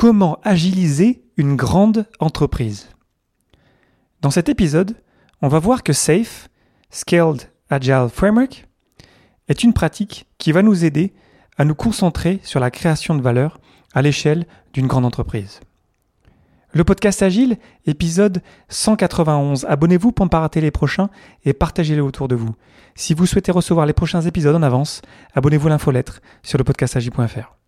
Comment agiliser une grande entreprise Dans cet épisode, on va voir que SAFE, Scaled Agile Framework, est une pratique qui va nous aider à nous concentrer sur la création de valeur à l'échelle d'une grande entreprise. Le podcast Agile, épisode 191. Abonnez-vous pour ne pas rater les prochains et partagez-les autour de vous. Si vous souhaitez recevoir les prochains épisodes en avance, abonnez-vous à l'infolettre sur le podcastagile.fr.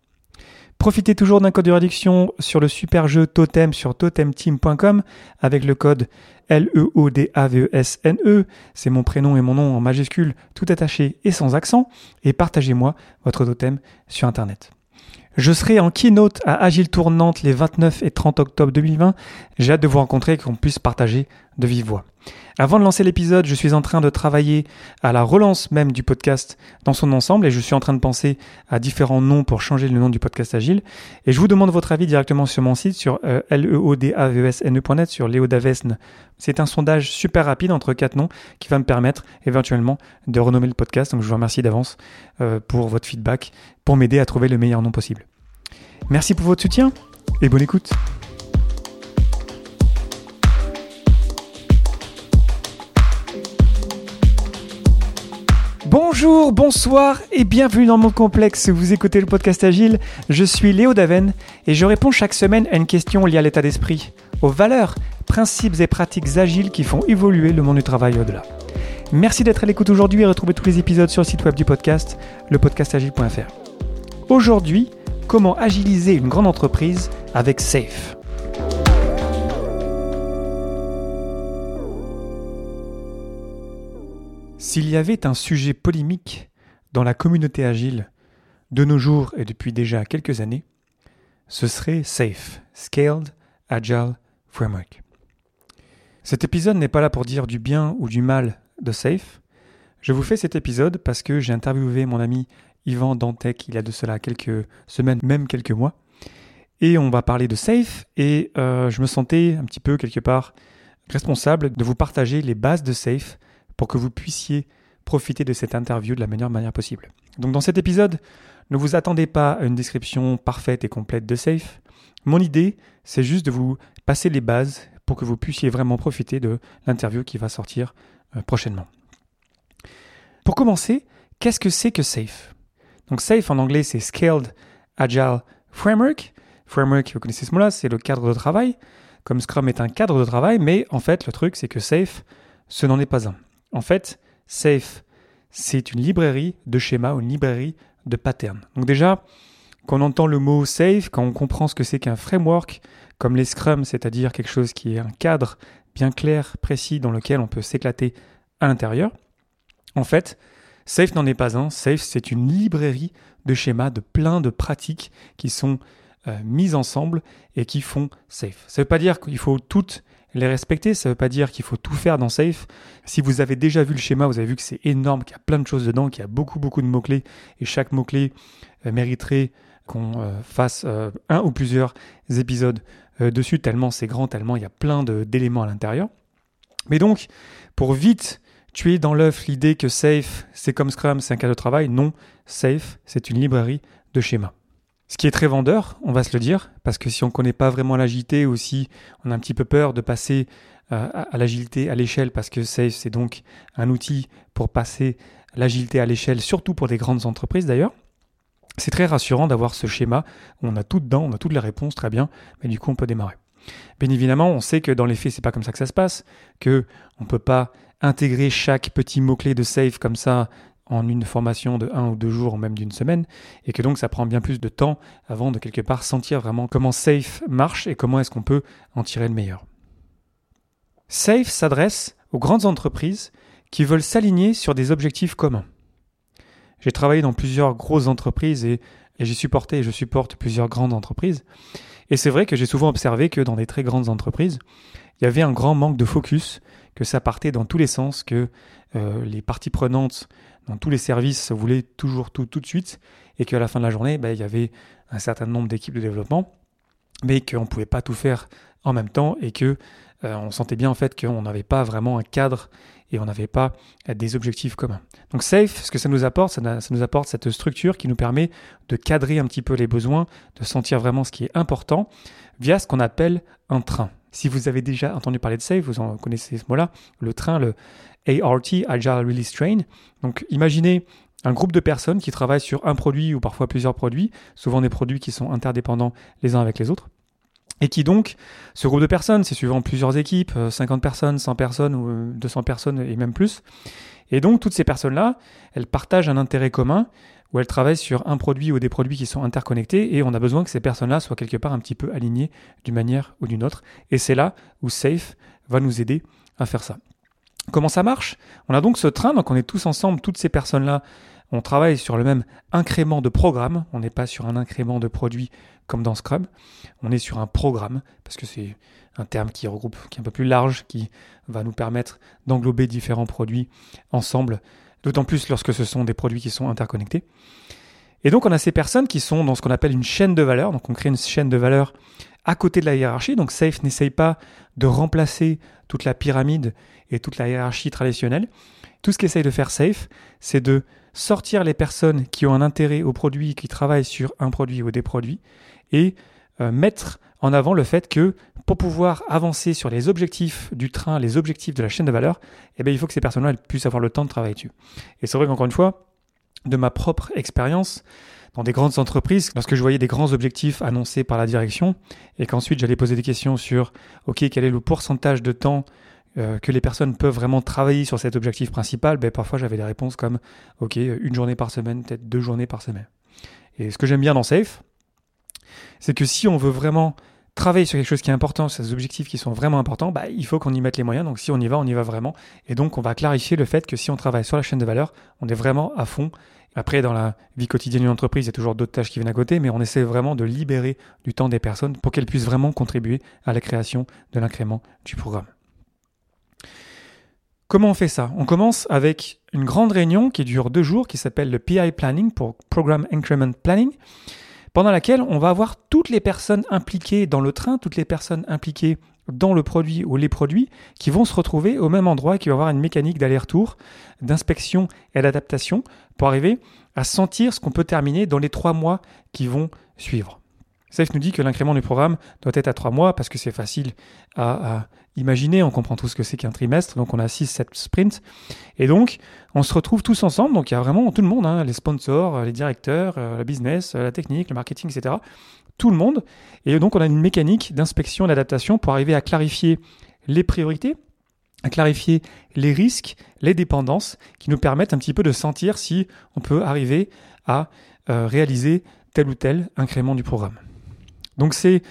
Profitez toujours d'un code de réduction sur le super jeu Totem sur totemteam.com avec le code L-E-O-D-A-V-E-S-N-E. E. C'est mon prénom et mon nom en majuscule, tout attaché et sans accent. Et partagez-moi votre totem sur Internet. Je serai en keynote à Agile Tournante les 29 et 30 octobre 2020. J'ai hâte de vous rencontrer et qu'on puisse partager de vive voix. Avant de lancer l'épisode, je suis en train de travailler à la relance même du podcast dans son ensemble et je suis en train de penser à différents noms pour changer le nom du podcast Agile. Et je vous demande votre avis directement sur mon site sur euh, leodavesne.net sur leodavesne. C'est un sondage super rapide entre quatre noms qui va me permettre éventuellement de renommer le podcast. Donc je vous remercie d'avance euh, pour votre feedback pour m'aider à trouver le meilleur nom possible. Merci pour votre soutien et bonne écoute. Bonjour, bonsoir et bienvenue dans monde complexe. Vous écoutez le podcast Agile. Je suis Léo Daven et je réponds chaque semaine à une question liée à l'état d'esprit, aux valeurs, principes et pratiques agiles qui font évoluer le monde du travail au-delà. Merci d'être à l'écoute aujourd'hui et retrouvez tous les épisodes sur le site web du podcast, lepodcastagile.fr. Aujourd'hui, comment agiliser une grande entreprise avec SAFE. S'il y avait un sujet polémique dans la communauté agile de nos jours et depuis déjà quelques années, ce serait SAFE, Scaled Agile Framework. Cet épisode n'est pas là pour dire du bien ou du mal de SAFE. Je vous fais cet épisode parce que j'ai interviewé mon ami Yvan Dantec il y a de cela quelques semaines, même quelques mois. Et on va parler de SAFE et euh, je me sentais un petit peu quelque part responsable de vous partager les bases de SAFE pour que vous puissiez profiter de cette interview de la meilleure manière possible. Donc dans cet épisode, ne vous attendez pas à une description parfaite et complète de Safe. Mon idée, c'est juste de vous passer les bases pour que vous puissiez vraiment profiter de l'interview qui va sortir euh, prochainement. Pour commencer, qu'est-ce que c'est que Safe? Donc Safe en anglais, c'est Scaled Agile Framework. Framework, vous connaissez ce mot-là, c'est le cadre de travail. Comme Scrum est un cadre de travail, mais en fait, le truc, c'est que Safe, ce n'en est pas un. En fait, Safe, c'est une librairie de schémas, une librairie de patterns. Donc déjà, quand on entend le mot safe, quand on comprend ce que c'est qu'un framework, comme les Scrum, c'est-à-dire quelque chose qui est un cadre bien clair, précis, dans lequel on peut s'éclater à l'intérieur, en fait, Safe n'en est pas un. Safe, c'est une librairie de schémas, de plein de pratiques qui sont euh, mises ensemble et qui font Safe. Ça ne veut pas dire qu'il faut toutes les respecter, ça ne veut pas dire qu'il faut tout faire dans Safe. Si vous avez déjà vu le schéma, vous avez vu que c'est énorme, qu'il y a plein de choses dedans, qu'il y a beaucoup beaucoup de mots-clés, et chaque mot-clé euh, mériterait qu'on euh, fasse un ou plusieurs épisodes dessus, tellement c'est grand, tellement il y a plein d'éléments à l'intérieur. Mais donc, pour vite tuer dans l'œuf l'idée que Safe, c'est comme Scrum, c'est un cas de travail, non, Safe, c'est une librairie de schémas. Ce qui est très vendeur, on va se le dire, parce que si on ne connaît pas vraiment l'agilité ou si on a un petit peu peur de passer euh, à l'agilité à l'échelle, parce que Safe, c'est donc un outil pour passer l'agilité à l'échelle, surtout pour des grandes entreprises d'ailleurs. C'est très rassurant d'avoir ce schéma on a tout dedans, on a toutes les réponses, très bien, mais du coup on peut démarrer. Bien évidemment, on sait que dans les faits, c'est pas comme ça que ça se passe, que on peut pas intégrer chaque petit mot-clé de Safe comme ça en une formation de un ou deux jours ou même d'une semaine, et que donc ça prend bien plus de temps avant de quelque part sentir vraiment comment Safe marche et comment est-ce qu'on peut en tirer le meilleur. Safe s'adresse aux grandes entreprises qui veulent s'aligner sur des objectifs communs. J'ai travaillé dans plusieurs grosses entreprises et, et j'ai supporté et je supporte plusieurs grandes entreprises. Et c'est vrai que j'ai souvent observé que dans des très grandes entreprises, il y avait un grand manque de focus, que ça partait dans tous les sens, que euh, les parties prenantes dans tous les services voulaient toujours tout tout de suite, et qu'à la fin de la journée, ben, il y avait un certain nombre d'équipes de développement mais qu'on ne pouvait pas tout faire en même temps et que euh, on sentait bien en fait qu'on n'avait pas vraiment un cadre et on n'avait pas des objectifs communs. Donc Safe, ce que ça nous apporte, ça, nous apporte cette structure qui nous permet de cadrer un petit peu les besoins, de sentir vraiment ce qui est important via ce qu'on appelle un train. Si vous avez déjà entendu parler de Safe, vous en connaissez ce mot-là, le train, le ART, Agile Release Train. Donc imaginez un groupe de personnes qui travaillent sur un produit ou parfois plusieurs produits, souvent des produits qui sont interdépendants les uns avec les autres. Et qui donc, ce groupe de personnes, c'est suivant plusieurs équipes, 50 euh, personnes, 100 personnes ou 200 euh, personnes et même plus. Et donc, toutes ces personnes-là, elles partagent un intérêt commun où elles travaillent sur un produit ou des produits qui sont interconnectés et on a besoin que ces personnes-là soient quelque part un petit peu alignées d'une manière ou d'une autre. Et c'est là où Safe va nous aider à faire ça. Comment ça marche? On a donc ce train, donc on est tous ensemble, toutes ces personnes-là, on travaille sur le même incrément de programme, on n'est pas sur un incrément de produit comme dans Scrum, on est sur un programme, parce que c'est un terme qui regroupe, qui est un peu plus large, qui va nous permettre d'englober différents produits ensemble, d'autant plus lorsque ce sont des produits qui sont interconnectés. Et donc on a ces personnes qui sont dans ce qu'on appelle une chaîne de valeur, donc on crée une chaîne de valeur à côté de la hiérarchie, donc Safe n'essaye pas de remplacer toute la pyramide et toute la hiérarchie traditionnelle. Tout ce qu'essaye de faire Safe, c'est de sortir les personnes qui ont un intérêt au produit, qui travaillent sur un produit ou des produits, et euh, mettre en avant le fait que pour pouvoir avancer sur les objectifs du train, les objectifs de la chaîne de valeur, eh bien, il faut que ces personnes-là puissent avoir le temps de travailler dessus. Et c'est vrai qu'encore une fois, de ma propre expérience, dans des grandes entreprises, lorsque je voyais des grands objectifs annoncés par la direction, et qu'ensuite j'allais poser des questions sur, OK, quel est le pourcentage de temps euh, que les personnes peuvent vraiment travailler sur cet objectif principal, ben, parfois j'avais des réponses comme OK, une journée par semaine, peut-être deux journées par semaine. Et ce que j'aime bien dans Safe, c'est que si on veut vraiment travailler sur quelque chose qui est important, sur ces objectifs qui sont vraiment importants, bah, il faut qu'on y mette les moyens. Donc si on y va, on y va vraiment. Et donc on va clarifier le fait que si on travaille sur la chaîne de valeur, on est vraiment à fond. Après, dans la vie quotidienne d'une entreprise, il y a toujours d'autres tâches qui viennent à côté, mais on essaie vraiment de libérer du temps des personnes pour qu'elles puissent vraiment contribuer à la création de l'incrément du programme. Comment on fait ça? On commence avec une grande réunion qui dure deux jours, qui s'appelle le PI Planning pour Program Increment Planning, pendant laquelle on va avoir toutes les personnes impliquées dans le train, toutes les personnes impliquées dans le produit ou les produits qui vont se retrouver au même endroit, qui vont avoir une mécanique d'aller-retour, d'inspection et d'adaptation pour arriver à sentir ce qu'on peut terminer dans les trois mois qui vont suivre. Safe nous dit que l'incrément du programme doit être à trois mois parce que c'est facile à, imaginer, on comprend tout ce que c'est qu'un trimestre, donc on a 6-7 sprints. Et donc, on se retrouve tous ensemble, donc il y a vraiment tout le monde, hein, les sponsors, les directeurs, euh, le business, la technique, le marketing, etc. Tout le monde. Et donc, on a une mécanique d'inspection et d'adaptation pour arriver à clarifier les priorités, à clarifier les risques, les dépendances, qui nous permettent un petit peu de sentir si on peut arriver à euh, réaliser tel ou tel incrément du programme. Donc c'est,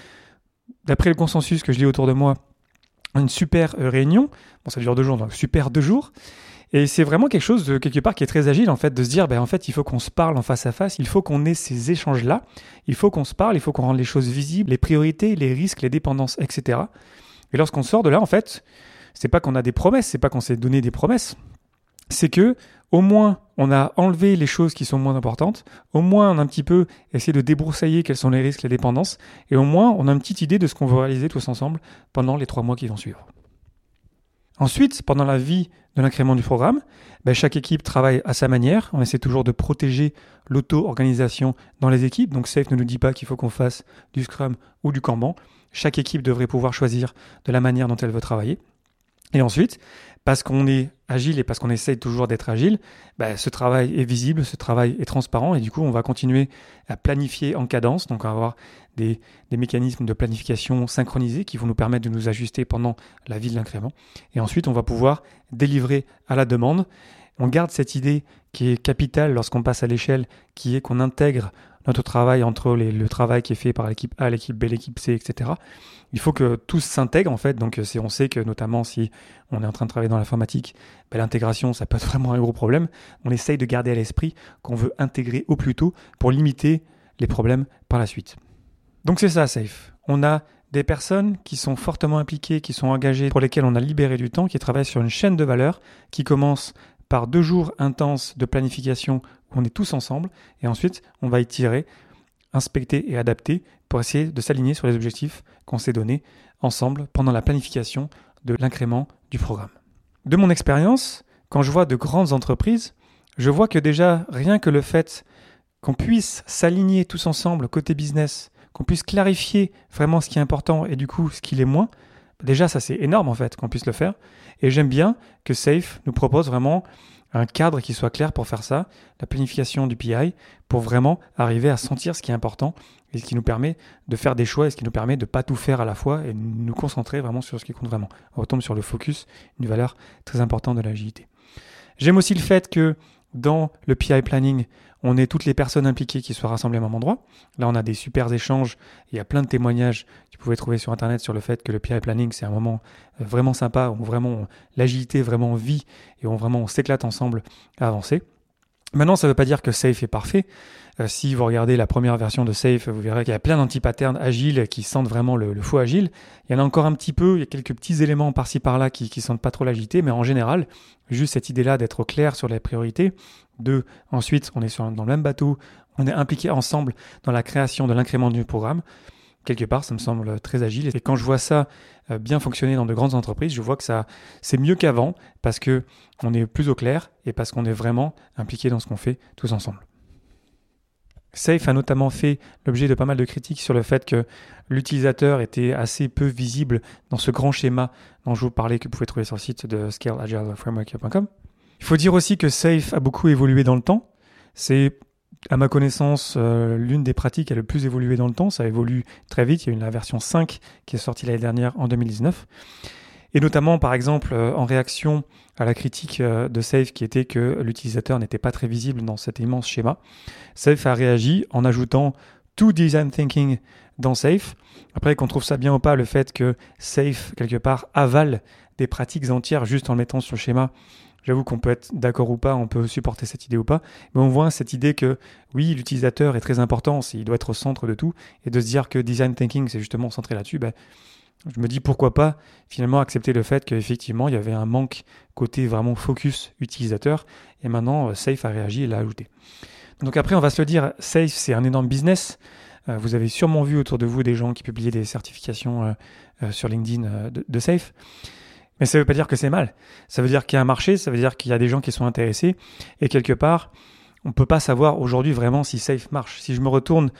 d'après le consensus que je lis autour de moi, une super euh, réunion. Bon, ça dure deux jours, donc super deux jours. Et c'est vraiment quelque chose de quelque part qui est très agile en fait, de se dire, ben, en fait, il faut qu'on se parle en face à face, il faut qu'on ait ces échanges-là, il faut qu'on se parle, il faut qu'on rende les choses visibles, les priorités, les risques, les dépendances, etc. Et lorsqu'on sort de là, en fait, c'est pas qu'on a des promesses, c'est pas qu'on s'est donné des promesses, c'est que au moins on a enlevé les choses qui sont moins importantes, au moins on a un petit peu essayé de débroussailler quels sont les risques, les dépendances, et au moins on a une petite idée de ce qu'on veut réaliser tous ensemble pendant les trois mois qui vont suivre. Ensuite, pendant la vie de l'incrément du programme, ben, chaque équipe travaille à sa manière. On essaie toujours de protéger l'auto-organisation dans les équipes. Donc Safe ne nous dit pas qu'il faut qu'on fasse du Scrum ou du Kanban. Chaque équipe devrait pouvoir choisir de la manière dont elle veut travailler. Et ensuite, parce qu'on est agile et parce qu'on essaye toujours d'être agile, bah, ce travail est visible, ce travail est transparent et du coup on va continuer à planifier en cadence, donc avoir des, mécanismes de planification synchronisés qui vont nous permettre de nous ajuster pendant la vie de l'incrément. Et ensuite on va pouvoir délivrer à la demande. On garde cette idée qui est capitale lorsqu'on passe à l'échelle, qui est qu'on intègre notre travail entre le travail qui est fait par l'équipe A, l'équipe B, l'équipe C, etc. Il faut que tout s'intègre en fait. Donc si on sait que notamment si on est en train de travailler dans l'informatique, ben, l'intégration ça peut être vraiment un gros problème. On essaye de garder à l'esprit qu'on veut intégrer au plus tôt pour limiter les problèmes par la suite. Donc c'est ça, Safe. On a des personnes qui sont fortement impliquées, qui sont engagées, pour lesquelles on a libéré du temps, qui travaillent sur une chaîne de valeur qui commence par deux jours intenses de planification où on est tous ensemble, et ensuite on va étirer inspecter et adapter pour essayer de s'aligner sur les objectifs qu'on s'est donnés ensemble pendant la planification de l'incrément du programme. De mon expérience, quand je vois de grandes entreprises, je vois que déjà rien que le fait qu'on puisse s'aligner tous ensemble côté business, qu'on puisse clarifier vraiment ce qui est important et du coup ce qui l'est moins, déjà ça c'est énorme en fait qu'on puisse le faire. Et j'aime bien que Safe nous propose vraiment un cadre qui soit clair pour faire ça, la planification du PI, pour vraiment arriver à sentir ce qui est important et ce qui nous permet de faire des choix et ce qui nous permet de ne pas tout faire à la fois et nous concentrer vraiment sur ce qui compte vraiment. On retombe sur le focus, une valeur très importante de l'agilité. J'aime aussi le fait que dans le PI planning, on ait toutes les personnes impliquées qui soient rassemblées au même endroit. Là, on a des super échanges. Il y a plein de témoignages que vous pouvez trouver sur Internet sur le fait que le PI planning, c'est un moment vraiment sympa où vraiment l'agilité vraiment vit et où vraiment on s'éclate ensemble à avancer. Maintenant, ça ne veut pas dire que Safe est parfait. Euh, si vous regardez la première version de Safe, vous verrez qu'il y a plein d'anti-patterns agiles qui sentent vraiment le, faux agile. Il y en a encore un petit peu, il y a quelques petits éléments par-ci par-là qui, sentent pas trop l'agilité, mais en général, juste cette idée-là d'être clair sur les priorités. De, ensuite, on est dans le même bateau, on est impliqué ensemble dans la création de l'incrément du programme. Quelque part, ça me semble très agile. Et quand je vois ça euh, bien fonctionner dans de grandes entreprises, je vois que ça, c'est mieux qu'avant parce que on est plus au clair et parce qu'on est vraiment impliqué dans ce qu'on fait tous ensemble. Safe a notamment fait l'objet de pas mal de critiques sur le fait que l'utilisateur était assez peu visible dans ce grand schéma dont je vous parlais que vous pouvez trouver sur le site de scaleagileframework.com. Il faut dire aussi que Safe a beaucoup évolué dans le temps. C'est, à ma connaissance, euh, l'une des pratiques qui a le plus évolué dans le temps. Ça évolue très vite. Il y a eu la version 5 qui est sortie l'année dernière en 2019. Et notamment, par exemple, euh, en réaction à la critique euh, de Safe qui était que l'utilisateur n'était pas très visible dans cet immense schéma, Safe a réagi en ajoutant tout design thinking dans Safe. Après, qu'on trouve ça bien ou pas, le fait que Safe, quelque part, avale des pratiques entières juste en le mettant sur le schéma, J'avoue qu'on peut être d'accord ou pas, on peut supporter cette idée ou pas, mais on voit cette idée que oui, l'utilisateur est très important, il doit être au centre de tout, et de se dire que design thinking, c'est justement centré là-dessus, ben, je me dis pourquoi pas finalement accepter le fait qu'effectivement il y avait un manque côté vraiment focus utilisateur et maintenant euh, Safe a réagi et l'a ajouté. Donc après on va se le dire, Safe c'est un énorme business. Euh, vous avez sûrement vu autour de vous des gens qui publiaient des certifications euh, sur LinkedIn de, Safe. Mais ça ne veut pas dire que c'est mal. Ça veut dire qu'il y a un marché, ça veut dire qu'il y a des gens qui sont intéressés. Et quelque part, on ne peut pas savoir aujourd'hui vraiment si Safe marche. Si je me retourne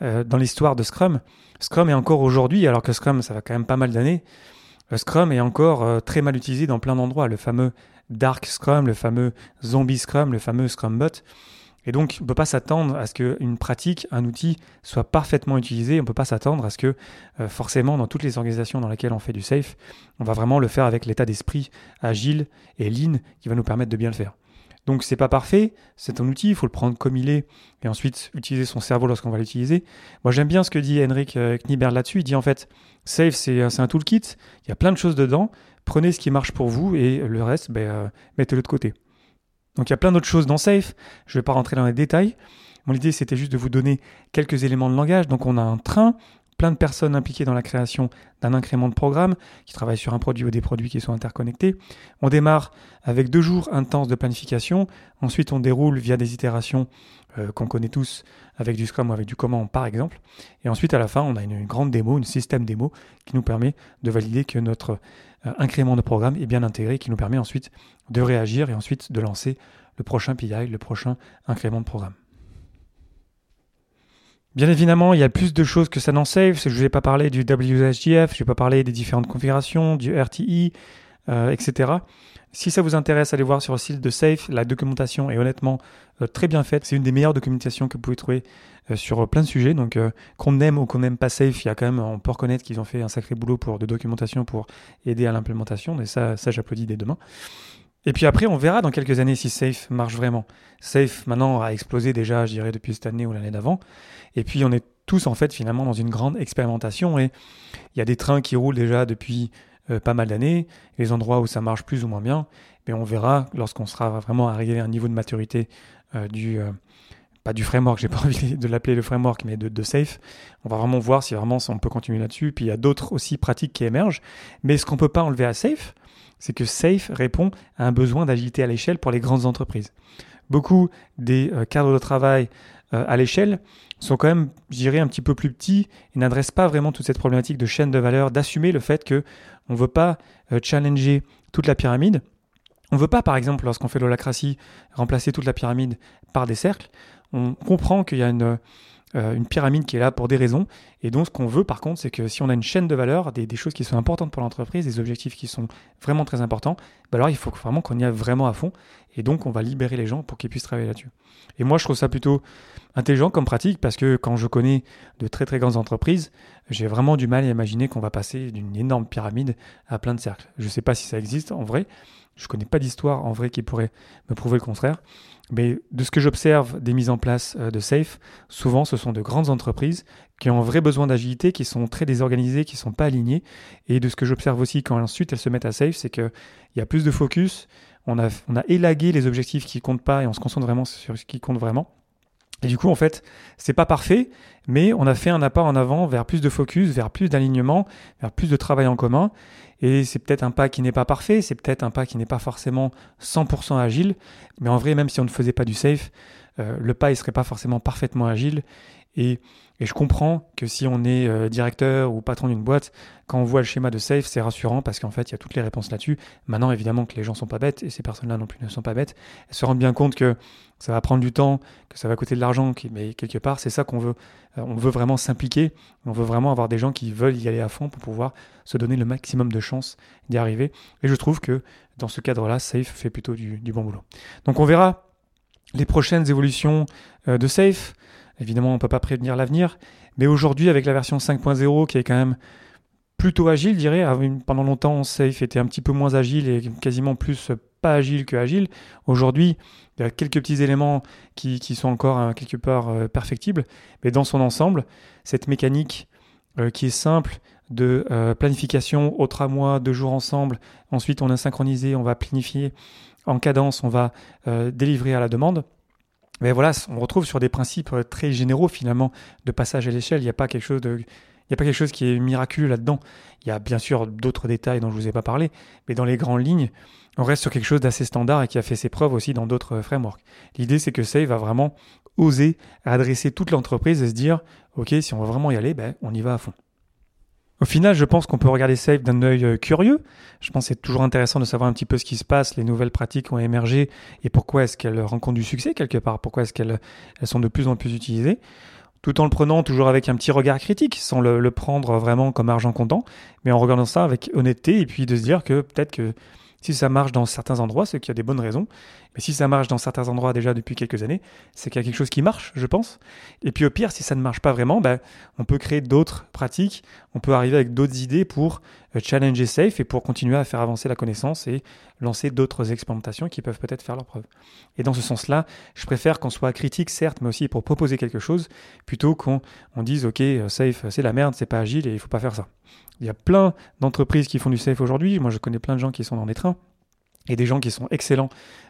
dans l'histoire de Scrum, Scrum est encore aujourd'hui, alors que Scrum, ça va quand même pas mal d'années, euh, Scrum est encore euh, très mal utilisé dans plein d'endroits. Le fameux Dark Scrum, le fameux Zombie Scrum, le fameux Scrum Bot. Et donc, on ne peut pas s'attendre à ce qu'une pratique, un outil soit parfaitement utilisé. On ne peut pas s'attendre à ce que, euh, forcément, dans toutes les organisations dans lesquelles on fait du safe, on va vraiment le faire avec l'état d'esprit agile et lean qui va nous permettre de bien le faire. Donc c'est pas parfait, c'est un outil, il faut le prendre comme il est et ensuite utiliser son cerveau lorsqu'on va l'utiliser. Moi j'aime bien ce que dit Henrik euh, Knieber là-dessus, il dit en fait Safe c'est un toolkit, il y a plein de choses dedans, prenez ce qui marche pour vous et le reste ben, euh, mettez-le de côté. Donc il y a plein d'autres choses dans Safe, je ne vais pas rentrer dans les détails. Mon idée c'était juste de vous donner quelques éléments de langage. Donc on a un train, plein de personnes impliquées dans la création d'un incrément de programme, qui travaillent sur un produit ou des produits qui sont interconnectés. On démarre avec deux jours intenses de planification, ensuite on déroule via des itérations euh, qu'on connaît tous avec du Scrum ou avec du Command par exemple, et ensuite à la fin on a une, grande démo, une système démo qui nous permet de valider que notre euh, incrément de programme est bien intégré, qui nous permet ensuite de réagir et ensuite de lancer le prochain PI, le prochain incrément de programme. Bien évidemment, il y a plus de choses que ça n'en save. Je ne vais pas parler du WSGF, je ne vais pas parler des différentes configurations, du RTI, euh, etc. Si ça vous intéresse, allez voir sur le site de Safe. La documentation est honnêtement euh, très bien faite. C'est une des meilleures documentations que vous pouvez trouver euh, sur plein de sujets. Donc, qu'on aime ou qu'on n'aime pas Safe, il y a quand même, on peut reconnaître qu'ils ont fait un sacré boulot pour de documentation pour aider à l'implémentation. Et ça, ça j'applaudis dès demain. Et puis après, on verra dans quelques années si Safe marche vraiment. Safe, maintenant, a explosé déjà, je dirais, depuis cette année ou l'année d'avant. Et puis, on est tous, en fait, finalement, dans une grande expérimentation. Et il y a des trains qui roulent déjà depuis euh, pas mal d'années, les endroits où ça marche plus ou moins bien. Mais on verra lorsqu'on sera vraiment arrivé à un niveau de maturité euh, du... Euh, pas du framework, j'ai pas envie de l'appeler le framework, mais de, Safe. On va vraiment voir si vraiment on peut continuer là-dessus. Puis il y a d'autres aussi pratiques qui émergent. Mais ce qu'on peut pas enlever à Safe, c'est que Safe répond à un besoin d'agilité à l'échelle pour les grandes entreprises. Beaucoup des euh, cadres de travail euh, à l'échelle sont quand même, je dirais, un petit peu plus petits et n'adressent pas vraiment toute cette problématique de chaîne de valeur, d'assumer le fait que on ne veut pas euh, challenger toute la pyramide. On ne veut pas, par exemple, lorsqu'on fait l'holacratie, remplacer toute la pyramide par des cercles. On comprend qu'il y a une, une pyramide qui est là pour des raisons. Et donc, ce qu'on veut, par contre, c'est que si on a une chaîne de valeur, des, choses qui sont importantes pour l'entreprise, des objectifs qui sont vraiment très importants, bah alors il faut vraiment qu'on y aille vraiment à fond. Et donc, on va libérer les gens pour qu'ils puissent travailler là-dessus. Et moi, je trouve ça plutôt intelligent comme pratique parce que quand je connais de très très grandes entreprises, j'ai vraiment du mal à imaginer qu'on va passer d'une énorme pyramide à plein de cercles. Je ne sais pas si ça existe en vrai. Je ne connais pas d'histoire en vrai qui pourrait me prouver le contraire. Mais de ce que j'observe des mises en place euh, de Safe, souvent ce sont de grandes entreprises qui ont un vrai besoin d'agilité, qui sont très désorganisées, qui ne sont pas alignées. Et de ce que j'observe aussi quand ensuite elles se mettent à Safe, c'est qu'il y a plus de focus, on a, on a élagué les objectifs qui comptent pas et on se concentre vraiment sur ce qui compte vraiment. Et du coup, en fait, c'est pas parfait, mais on a fait un pas en avant vers plus de focus, vers plus d'alignement, vers plus de travail en commun. Et c'est peut-être un pas qui n'est pas parfait, c'est peut-être un pas qui n'est pas forcément 100% agile, mais en vrai, même si on ne faisait pas du safe, euh, le pas ne serait pas forcément parfaitement agile. Et et je comprends que si on est euh, directeur ou patron d'une boîte, quand on voit le schéma de safe, c'est rassurant parce qu'en fait, il y a toutes les réponses là-dessus. Maintenant, évidemment que les gens sont pas bêtes et ces personnes-là non plus ne sont pas bêtes. Elles se rendent bien compte que ça va prendre du temps, que ça va coûter de l'argent, mais quelque part, c'est ça qu'on veut. Euh, on veut vraiment s'impliquer. On veut vraiment avoir des gens qui veulent y aller à fond pour pouvoir se donner le maximum de chances d'y arriver. Et je trouve que dans ce cadre-là, Safe fait plutôt du, bon boulot. Donc on verra les prochaines évolutions euh, de Safe. Évidemment, on ne peut pas prévenir l'avenir. Mais aujourd'hui, avec la version 5.0 qui est quand même plutôt agile, je dirais, pendant longtemps, Safe était un petit peu moins agile et quasiment plus pas agile que agile. Aujourd'hui, il y a quelques petits éléments qui, sont encore hein, quelque part euh, perfectibles. Mais dans son ensemble, cette mécanique euh, qui est simple de euh, planification au tramway, deux jours ensemble, ensuite on a synchronisé, on va planifier en cadence, on va délivrer à la demande mais voilà, on retrouve sur des principes euh, très généraux finalement de passage à l'échelle. Il n'y a pas quelque chose qui est miraculeux là-dedans. Il y a bien sûr d'autres détails dont je ne vous ai pas parlé, mais dans les grandes lignes, on reste sur quelque chose d'assez standard et qui a fait ses preuves aussi dans d'autres euh, frameworks. L'idée, c'est que Save va vraiment oser adresser toute l'entreprise et se dire, OK, si on va vraiment y aller, ben, on y va à fond. Au final, je pense qu'on peut regarder Safe d'un œil euh, curieux. Je pense que c'est toujours intéressant de savoir un petit peu ce qui se passe, les nouvelles pratiques ont émergé et pourquoi est-ce qu'elles rencontrent du succès quelque part, pourquoi est-ce qu'elles sont de plus en plus utilisées, tout en le prenant toujours avec un petit regard critique, sans le, le prendre vraiment comme argent comptant, mais en regardant ça avec honnêteté et puis de se dire que peut-être que si ça marche dans certains endroits, c'est qu'il y a des bonnes raisons. Mais si ça marche dans certains endroits déjà depuis quelques années, c'est qu'il y a quelque chose qui marche, je pense. Et puis au pire, si ça ne marche pas vraiment, ben, on peut créer d'autres pratiques, on peut arriver avec d'autres idées pour euh, challenger safe et pour continuer à faire avancer la connaissance et lancer d'autres expérimentations qui peuvent peut-être faire leur preuve. Et dans ce sens-là, je préfère qu'on soit critique, certes, mais aussi pour proposer quelque chose, plutôt qu'on on dise, OK, euh, safe, c'est la merde, c'est pas agile et il faut pas faire ça. Il y a plein d'entreprises qui font du safe aujourd'hui. Moi, je connais plein de gens qui sont dans des trains et des gens qui sont excellents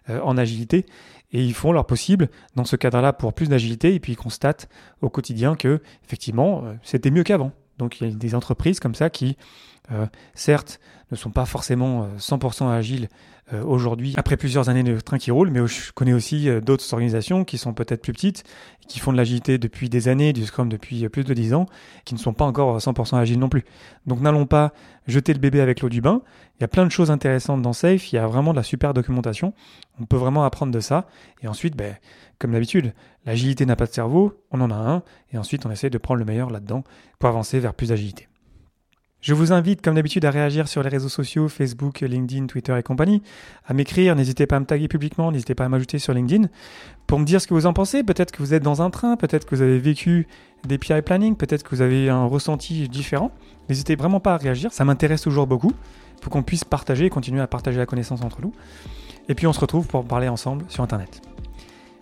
euh, en agilité et ils font leur possible dans ce cadre-là pour plus d'agilité et puis ils constatent au quotidien que effectivement euh, c'était mieux qu'avant. Donc il y a des entreprises comme ça qui euh, certes ne sont pas forcément 100% agiles euh, aujourd'hui, après plusieurs années de train qui roule, mais je connais aussi euh, d'autres organisations qui sont peut-être plus petites, qui font de l'agilité depuis des années, du Scrum depuis plus de 10 ans, qui ne sont pas encore 100% agiles non plus. Donc n'allons pas jeter le bébé avec l'eau du bain. Il y a plein de choses intéressantes dans Safe, il y a vraiment de la super documentation. On peut vraiment apprendre de ça. Et ensuite, ben, comme d'habitude, l'agilité n'a pas de cerveau, on en a un, et ensuite on essaie de prendre le meilleur là-dedans pour avancer vers plus d'agilité. Je vous invite, comme d'habitude, à réagir sur les réseaux sociaux, Facebook, LinkedIn, Twitter et compagnie, à m'écrire, n'hésitez pas à me taguer publiquement, n'hésitez pas à m'ajouter sur LinkedIn, pour me dire ce que vous en pensez. Peut-être que vous êtes dans un train, peut-être que vous avez vécu des PI planning, peut-être que vous avez un ressenti différent. N'hésitez vraiment pas à réagir, ça m'intéresse toujours beaucoup, pour qu'on puisse partager et continuer à partager la connaissance entre nous. Et puis on se retrouve pour parler ensemble sur Internet.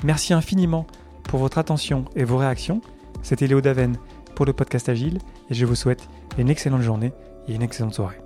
Merci infiniment pour votre attention et vos réactions. C'était Léo Daven pour le podcast Agile et je vous souhaite une excellente journée et une excellente soirée.